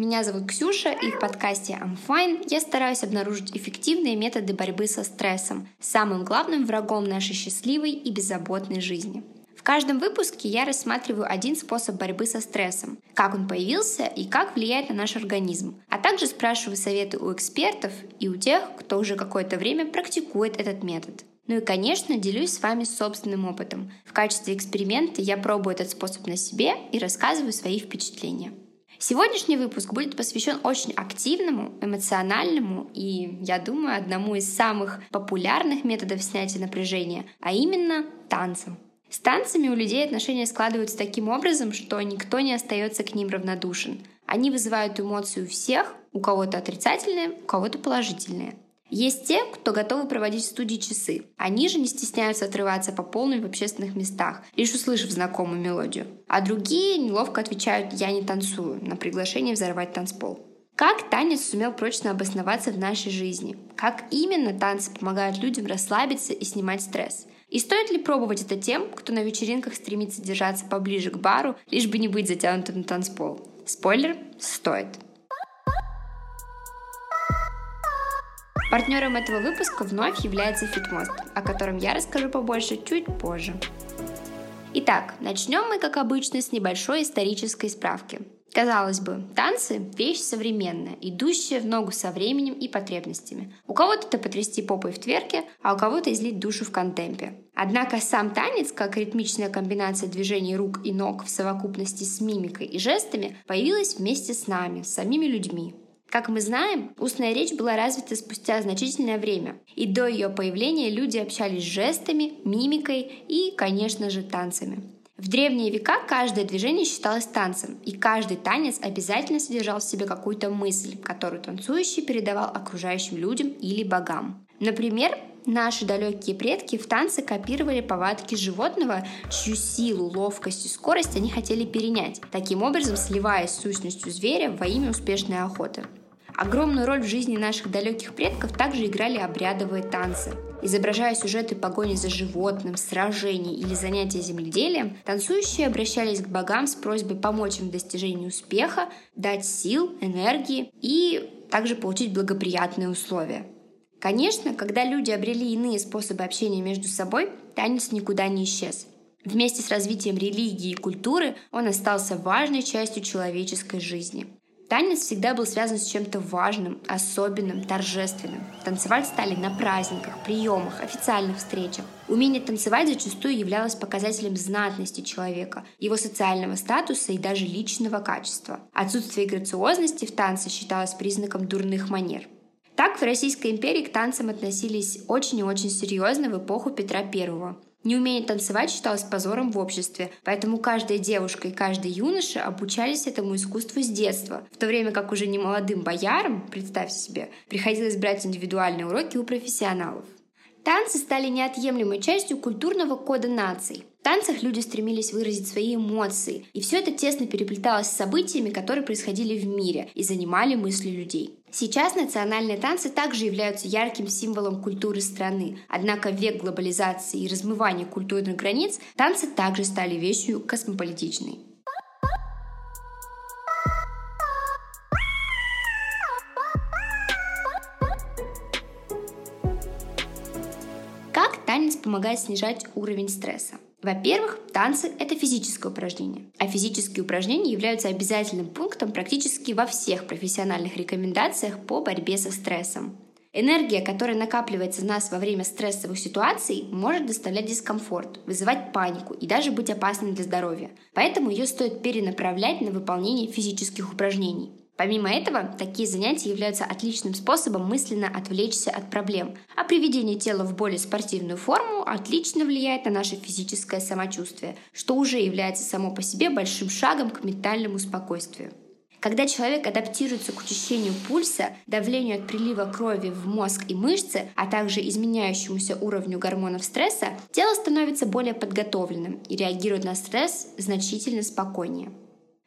Меня зовут Ксюша, и в подкасте I'm Fine я стараюсь обнаружить эффективные методы борьбы со стрессом, самым главным врагом нашей счастливой и беззаботной жизни. В каждом выпуске я рассматриваю один способ борьбы со стрессом, как он появился и как влияет на наш организм, а также спрашиваю советы у экспертов и у тех, кто уже какое-то время практикует этот метод. Ну и, конечно, делюсь с вами собственным опытом. В качестве эксперимента я пробую этот способ на себе и рассказываю свои впечатления. Сегодняшний выпуск будет посвящен очень активному, эмоциональному и, я думаю, одному из самых популярных методов снятия напряжения, а именно танцам. С танцами у людей отношения складываются таким образом, что никто не остается к ним равнодушен. Они вызывают эмоции у всех, у кого-то отрицательные, у кого-то положительные. Есть те, кто готовы проводить в студии часы. Они же не стесняются отрываться по полной в общественных местах, лишь услышав знакомую мелодию. А другие неловко отвечают «я не танцую» на приглашение взорвать танцпол. Как танец сумел прочно обосноваться в нашей жизни? Как именно танцы помогают людям расслабиться и снимать стресс? И стоит ли пробовать это тем, кто на вечеринках стремится держаться поближе к бару, лишь бы не быть затянутым на танцпол? Спойлер – стоит. Партнером этого выпуска вновь является Фитмост, о котором я расскажу побольше чуть позже. Итак, начнем мы, как обычно, с небольшой исторической справки. Казалось бы, танцы – вещь современная, идущая в ногу со временем и потребностями. У кого-то это потрясти попой в тверке, а у кого-то излить душу в контемпе. Однако сам танец, как ритмичная комбинация движений рук и ног в совокупности с мимикой и жестами, появилась вместе с нами, с самими людьми. Как мы знаем, устная речь была развита спустя значительное время, и до ее появления люди общались жестами, мимикой и, конечно же, танцами. В древние века каждое движение считалось танцем, и каждый танец обязательно содержал в себе какую-то мысль, которую танцующий передавал окружающим людям или богам. Например, наши далекие предки в танце копировали повадки животного, чью силу, ловкость и скорость они хотели перенять, таким образом сливаясь с сущностью зверя во имя успешной охоты. Огромную роль в жизни наших далеких предков также играли обрядовые танцы. Изображая сюжеты погони за животным, сражений или занятия земледелием, танцующие обращались к богам с просьбой помочь им в достижении успеха, дать сил, энергии и также получить благоприятные условия. Конечно, когда люди обрели иные способы общения между собой, танец никуда не исчез. Вместе с развитием религии и культуры он остался важной частью человеческой жизни – Танец всегда был связан с чем-то важным, особенным, торжественным. Танцевать стали на праздниках, приемах, официальных встречах. Умение танцевать зачастую являлось показателем знатности человека, его социального статуса и даже личного качества. Отсутствие грациозности в танце считалось признаком дурных манер. Так в Российской империи к танцам относились очень и очень серьезно в эпоху Петра I. Неумение танцевать считалось позором в обществе, поэтому каждая девушка и каждый юноша обучались этому искусству с детства, в то время как уже немолодым боярам, представьте себе, приходилось брать индивидуальные уроки у профессионалов. Танцы стали неотъемлемой частью культурного кода наций. В танцах люди стремились выразить свои эмоции, и все это тесно переплеталось с событиями, которые происходили в мире и занимали мысли людей. Сейчас национальные танцы также являются ярким символом культуры страны. Однако в век глобализации и размывания культурных границ танцы также стали вещью космополитичной. Танец помогает снижать уровень стресса? Во-первых, танцы — это физическое упражнение, а физические упражнения являются обязательным пунктом практически во всех профессиональных рекомендациях по борьбе со стрессом. Энергия, которая накапливается в нас во время стрессовых ситуаций, может доставлять дискомфорт, вызывать панику и даже быть опасной для здоровья. Поэтому ее стоит перенаправлять на выполнение физических упражнений. Помимо этого, такие занятия являются отличным способом мысленно отвлечься от проблем, а приведение тела в более спортивную форму отлично влияет на наше физическое самочувствие, что уже является само по себе большим шагом к ментальному спокойствию. Когда человек адаптируется к учащению пульса, давлению от прилива крови в мозг и мышцы, а также изменяющемуся уровню гормонов стресса, тело становится более подготовленным и реагирует на стресс значительно спокойнее.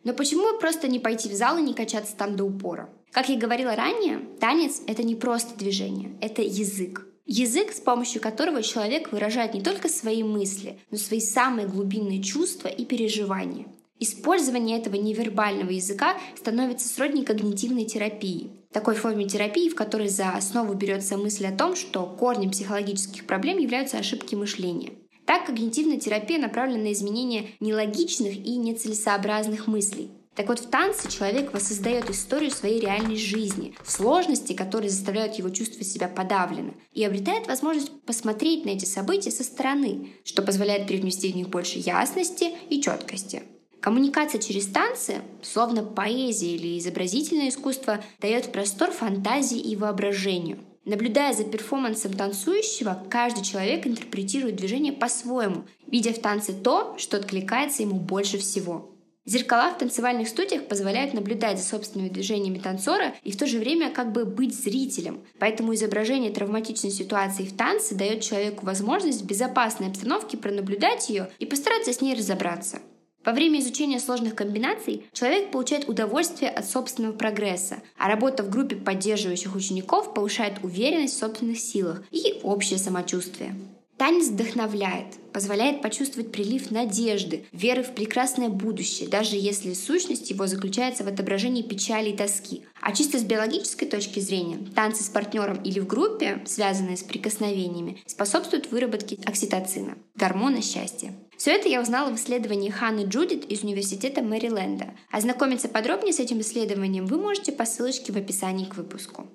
Но почему просто не пойти в зал и не качаться там до упора? Как я говорила ранее, танец — это не просто движение, это язык. Язык, с помощью которого человек выражает не только свои мысли, но свои самые глубинные чувства и переживания. Использование этого невербального языка становится сродни когнитивной терапии. Такой форме терапии, в которой за основу берется мысль о том, что корнем психологических проблем являются ошибки мышления. Так, когнитивная терапия направлена на изменение нелогичных и нецелесообразных мыслей. Так вот, в танце человек воссоздает историю своей реальной жизни, сложности, которые заставляют его чувствовать себя подавленно, и обретает возможность посмотреть на эти события со стороны, что позволяет привнести в них больше ясности и четкости. Коммуникация через танцы, словно поэзия или изобразительное искусство, дает простор фантазии и воображению – Наблюдая за перформансом танцующего, каждый человек интерпретирует движение по-своему, видя в танце то, что откликается ему больше всего. Зеркала в танцевальных студиях позволяют наблюдать за собственными движениями танцора и в то же время как бы быть зрителем. Поэтому изображение травматичной ситуации в танце дает человеку возможность в безопасной обстановке пронаблюдать ее и постараться с ней разобраться. Во время изучения сложных комбинаций человек получает удовольствие от собственного прогресса, а работа в группе поддерживающих учеников повышает уверенность в собственных силах и общее самочувствие. Танец вдохновляет, позволяет почувствовать прилив надежды, веры в прекрасное будущее, даже если сущность его заключается в отображении печали и тоски. А чисто с биологической точки зрения, танцы с партнером или в группе, связанные с прикосновениями, способствуют выработке окситоцина, гормона счастья. Все это я узнала в исследовании Ханны Джудит из Университета Мэриленда. Ознакомиться подробнее с этим исследованием вы можете по ссылочке в описании к выпуску.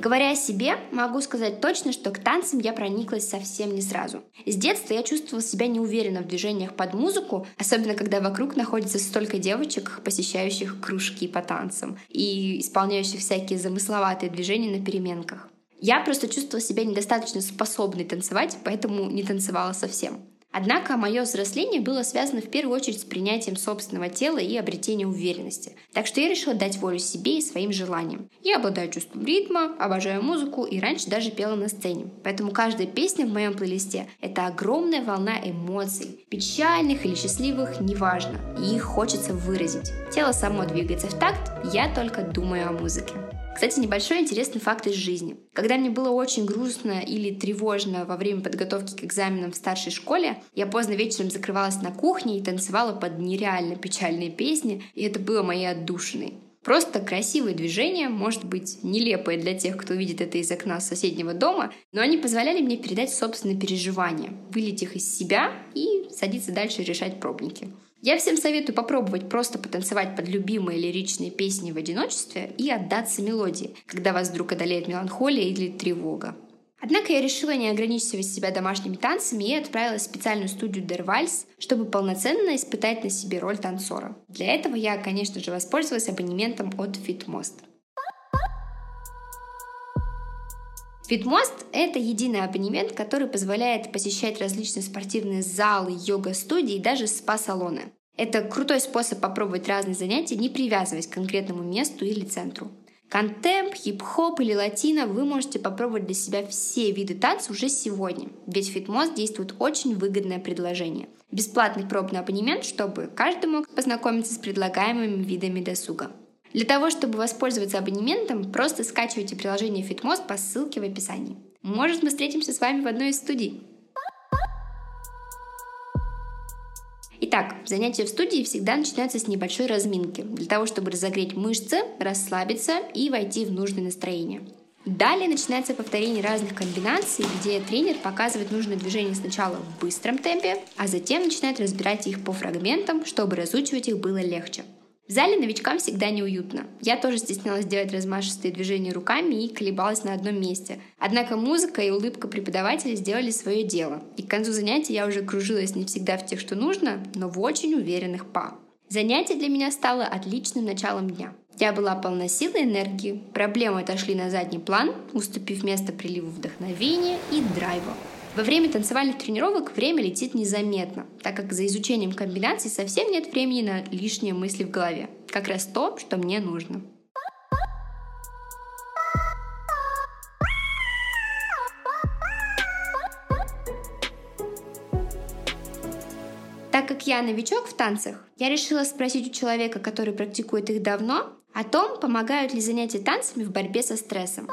Говоря о себе, могу сказать точно, что к танцам я прониклась совсем не сразу. С детства я чувствовала себя неуверенно в движениях под музыку, особенно когда вокруг находится столько девочек, посещающих кружки по танцам и исполняющих всякие замысловатые движения на переменках. Я просто чувствовала себя недостаточно способной танцевать, поэтому не танцевала совсем. Однако мое взросление было связано в первую очередь с принятием собственного тела и обретением уверенности. Так что я решила дать волю себе и своим желаниям. Я обладаю чувством ритма, обожаю музыку и раньше даже пела на сцене. Поэтому каждая песня в моем плейлисте — это огромная волна эмоций. Печальных или счастливых, неважно. И их хочется выразить. Тело само двигается в такт, я только думаю о музыке. Кстати, небольшой интересный факт из жизни. Когда мне было очень грустно или тревожно во время подготовки к экзаменам в старшей школе, я поздно вечером закрывалась на кухне и танцевала под нереально печальные песни, и это было моей отдушиной. Просто красивые движения, может быть, нелепые для тех, кто видит это из окна соседнего дома, но они позволяли мне передать собственные переживания, вылить их из себя и садиться дальше решать пробники. Я всем советую попробовать просто потанцевать под любимые лиричные песни в одиночестве и отдаться мелодии, когда вас вдруг одолеет меланхолия или тревога. Однако я решила не ограничивать себя домашними танцами и отправилась в специальную студию Дервальс, чтобы полноценно испытать на себе роль танцора. Для этого я, конечно же, воспользовалась абонементом от Fitmost. Фитмост — это единый абонемент, который позволяет посещать различные спортивные залы, йога-студии и даже спа-салоны. Это крутой способ попробовать разные занятия, не привязываясь к конкретному месту или центру. Контемп, хип-хоп или латино вы можете попробовать для себя все виды танца уже сегодня, ведь Фитмост действует очень выгодное предложение. Бесплатный пробный абонемент, чтобы каждый мог познакомиться с предлагаемыми видами досуга. Для того, чтобы воспользоваться абонементом, просто скачивайте приложение FitMost по ссылке в описании. Может, мы встретимся с вами в одной из студий. Итак, занятия в студии всегда начинаются с небольшой разминки, для того, чтобы разогреть мышцы, расслабиться и войти в нужное настроение. Далее начинается повторение разных комбинаций, где тренер показывает нужное движение сначала в быстром темпе, а затем начинает разбирать их по фрагментам, чтобы разучивать их было легче. В зале новичкам всегда неуютно. Я тоже стеснялась делать размашистые движения руками и колебалась на одном месте. Однако музыка и улыбка преподавателя сделали свое дело. И к концу занятия я уже кружилась не всегда в тех, что нужно, но в очень уверенных па. Занятие для меня стало отличным началом дня. Я была полна сил и энергии, проблемы отошли на задний план, уступив место приливу вдохновения и драйва. Во время танцевальных тренировок время летит незаметно, так как за изучением комбинаций совсем нет времени на лишние мысли в голове. Как раз то, что мне нужно. Так как я новичок в танцах, я решила спросить у человека, который практикует их давно, о том, помогают ли занятия танцами в борьбе со стрессом.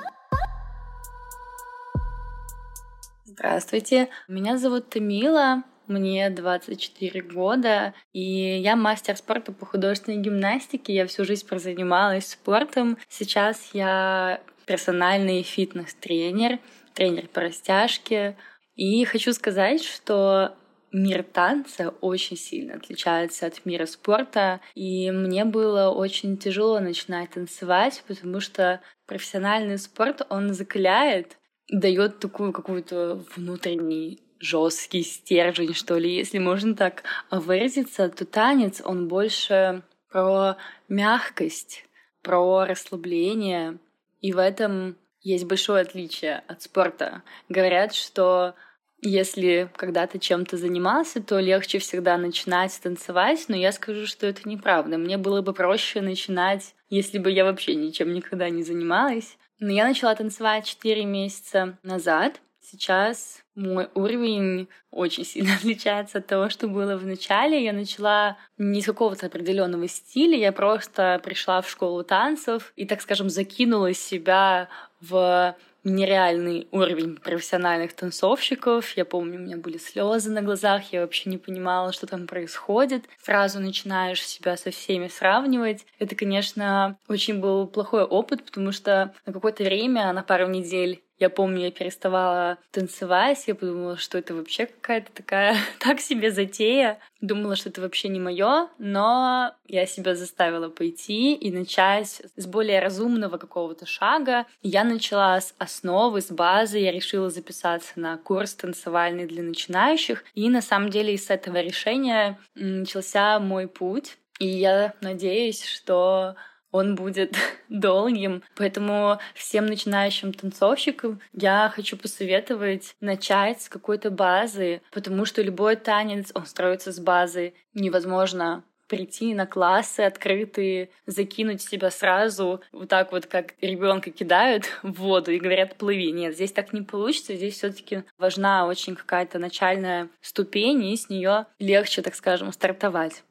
Здравствуйте, меня зовут Тамила, мне 24 года, и я мастер спорта по художественной гимнастике. Я всю жизнь прозанималась спортом. Сейчас я персональный фитнес-тренер, тренер по растяжке. И хочу сказать, что мир танца очень сильно отличается от мира спорта, и мне было очень тяжело начинать танцевать, потому что профессиональный спорт, он закаляет, дает такую какую-то внутренний жесткий стержень, что ли, если можно так выразиться, то танец, он больше про мягкость, про расслабление, и в этом есть большое отличие от спорта. Говорят, что если когда-то чем-то занимался, то легче всегда начинать танцевать, но я скажу, что это неправда. Мне было бы проще начинать, если бы я вообще ничем никогда не занималась. Но я начала танцевать 4 месяца назад. Сейчас мой уровень очень сильно отличается от того, что было в начале. Я начала не с какого-то определенного стиля, я просто пришла в школу танцев и, так скажем, закинула себя в нереальный уровень профессиональных танцовщиков. Я помню, у меня были слезы на глазах, я вообще не понимала, что там происходит. Сразу начинаешь себя со всеми сравнивать. Это, конечно, очень был плохой опыт, потому что на какое-то время, на пару недель я помню, я переставала танцевать, я подумала, что это вообще какая-то такая так себе затея. Думала, что это вообще не мое, но я себя заставила пойти и начать с более разумного какого-то шага. Я начала с основы, с базы, я решила записаться на курс танцевальный для начинающих, и на самом деле из этого решения начался мой путь. И я надеюсь, что он будет долгим. Поэтому всем начинающим танцовщикам я хочу посоветовать начать с какой-то базы, потому что любой танец, он строится с базы. Невозможно прийти на классы открытые, закинуть себя сразу, вот так вот, как ребенка кидают в воду и говорят плыви. Нет, здесь так не получится. Здесь все-таки важна очень какая-то начальная ступень, и с нее легче, так скажем, стартовать.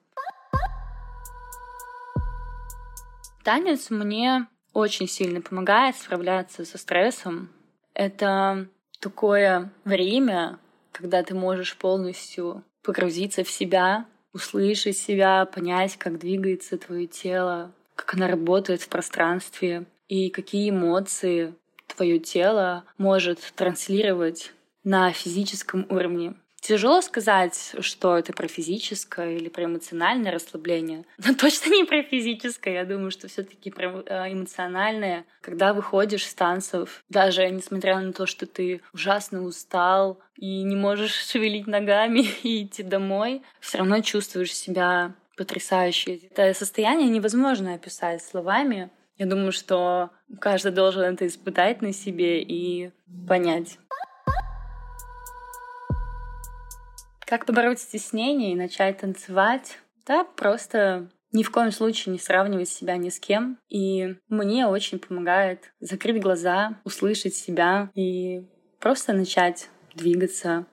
Танец мне очень сильно помогает справляться со стрессом. Это такое время, когда ты можешь полностью погрузиться в себя, услышать себя, понять, как двигается твое тело, как оно работает в пространстве и какие эмоции твое тело может транслировать на физическом уровне. Тяжело сказать, что это про физическое или про эмоциональное расслабление, но точно не про физическое. Я думаю, что все таки про э, эмоциональное. Когда выходишь с танцев, даже несмотря на то, что ты ужасно устал и не можешь шевелить ногами и идти домой, все равно чувствуешь себя потрясающе. Это состояние невозможно описать словами. Я думаю, что каждый должен это испытать на себе и понять. Как побороть стеснение и начать танцевать? Да, просто ни в коем случае не сравнивать себя ни с кем. И мне очень помогает закрыть глаза, услышать себя и просто начать двигаться,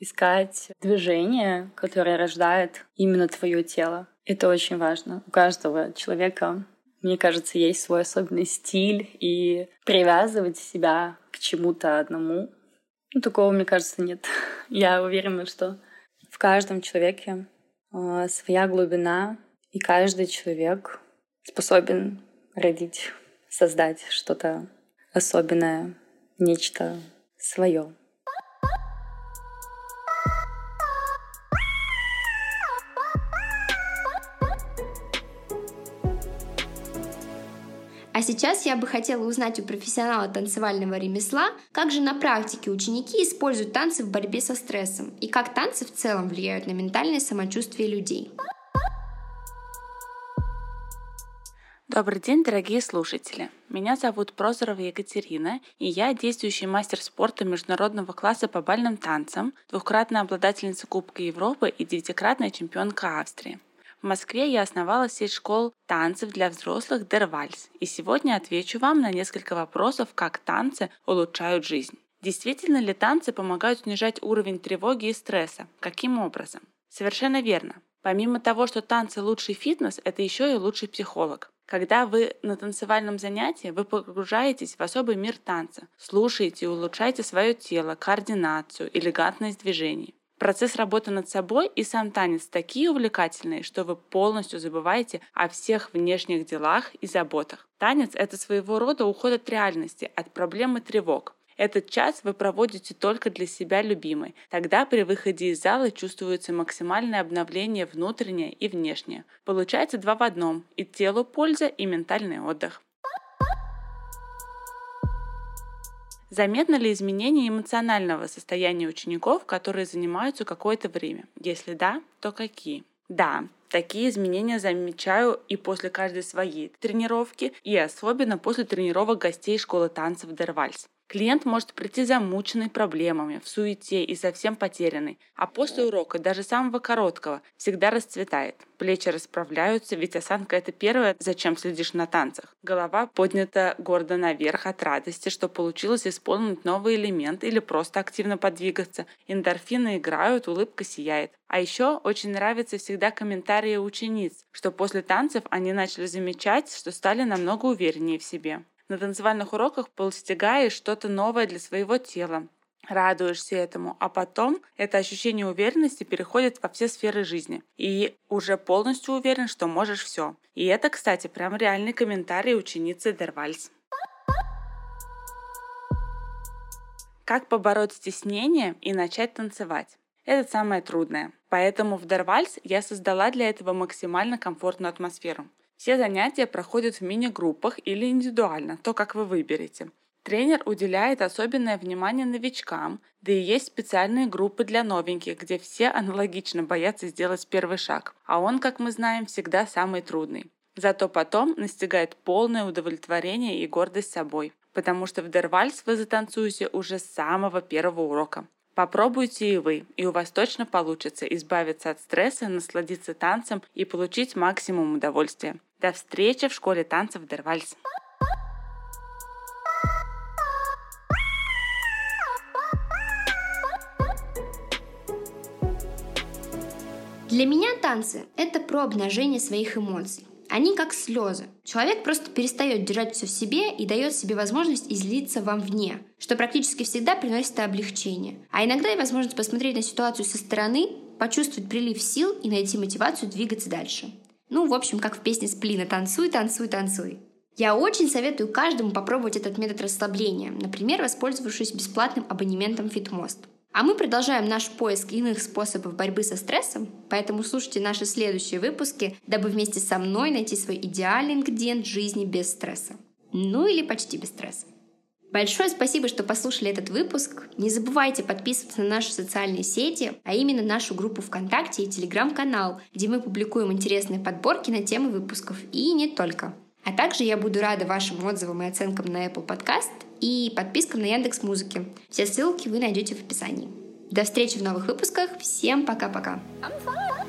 искать движение, которое рождает именно твое тело. Это очень важно. У каждого человека, мне кажется, есть свой особенный стиль, и привязывать себя к чему-то одному, ну, такого, мне кажется, нет. Я уверена, что каждом человеке э, своя глубина, и каждый человек способен родить, создать что-то особенное, нечто свое. А сейчас я бы хотела узнать у профессионала танцевального ремесла, как же на практике ученики используют танцы в борьбе со стрессом и как танцы в целом влияют на ментальное самочувствие людей. Добрый день, дорогие слушатели! Меня зовут Прозорова Екатерина, и я действующий мастер спорта международного класса по бальным танцам, двукратная обладательница Кубка Европы и девятикратная чемпионка Австрии. В Москве я основала сеть школ танцев для взрослых Дервальс, и сегодня отвечу вам на несколько вопросов, как танцы улучшают жизнь. Действительно ли танцы помогают снижать уровень тревоги и стресса? Каким образом? Совершенно верно. Помимо того, что танцы лучший фитнес, это еще и лучший психолог. Когда вы на танцевальном занятии, вы погружаетесь в особый мир танца, слушаете и улучшаете свое тело, координацию, элегантность движений. Процесс работы над собой и сам танец такие увлекательные, что вы полностью забываете о всех внешних делах и заботах. Танец — это своего рода уход от реальности, от проблем и тревог. Этот час вы проводите только для себя любимой. Тогда при выходе из зала чувствуется максимальное обновление внутреннее и внешнее. Получается два в одном – и телу польза, и ментальный отдых. Заметно ли изменение эмоционального состояния учеников, которые занимаются какое-то время? Если да, то какие? Да, такие изменения замечаю и после каждой своей тренировки, и особенно после тренировок гостей школы танцев Дервальс. Клиент может прийти замученный проблемами, в суете и совсем потерянный, а после урока, даже самого короткого, всегда расцветает. Плечи расправляются, ведь осанка – это первое, зачем следишь на танцах. Голова поднята гордо наверх от радости, что получилось исполнить новый элемент или просто активно подвигаться. Эндорфины играют, улыбка сияет. А еще очень нравятся всегда комментарии учениц, что после танцев они начали замечать, что стали намного увереннее в себе. На танцевальных уроках постигаешь что-то новое для своего тела, радуешься этому, а потом это ощущение уверенности переходит во все сферы жизни. И уже полностью уверен, что можешь все. И это, кстати, прям реальный комментарий ученицы Дервальс. Как побороть стеснение и начать танцевать? Это самое трудное. Поэтому в Дервальс я создала для этого максимально комфортную атмосферу. Все занятия проходят в мини-группах или индивидуально, то, как вы выберете. Тренер уделяет особенное внимание новичкам, да и есть специальные группы для новеньких, где все аналогично боятся сделать первый шаг, а он, как мы знаем, всегда самый трудный. Зато потом настигает полное удовлетворение и гордость собой, потому что в Дервальс вы затанцуете уже с самого первого урока. Попробуйте и вы, и у вас точно получится избавиться от стресса, насладиться танцем и получить максимум удовольствия. До встречи в школе танцев Дервальс. Для меня танцы – это про обнажение своих эмоций. Они как слезы. Человек просто перестает держать все в себе и дает себе возможность излиться вам вне, что практически всегда приносит облегчение. А иногда и возможность посмотреть на ситуацию со стороны, почувствовать прилив сил и найти мотивацию двигаться дальше. Ну, в общем, как в песне Сплина «Танцуй, танцуй, танцуй». Я очень советую каждому попробовать этот метод расслабления, например, воспользовавшись бесплатным абонементом FitMost. А мы продолжаем наш поиск иных способов борьбы со стрессом, поэтому слушайте наши следующие выпуски, дабы вместе со мной найти свой идеальный ингредиент жизни без стресса. Ну или почти без стресса. Большое спасибо, что послушали этот выпуск. Не забывайте подписываться на наши социальные сети, а именно нашу группу ВКонтакте и Телеграм-канал, где мы публикуем интересные подборки на темы выпусков и не только. А также я буду рада вашим отзывам и оценкам на Apple Podcast и подпискам на Яндекс Музыки. Все ссылки вы найдете в описании. До встречи в новых выпусках. Всем пока-пока. I'm fine.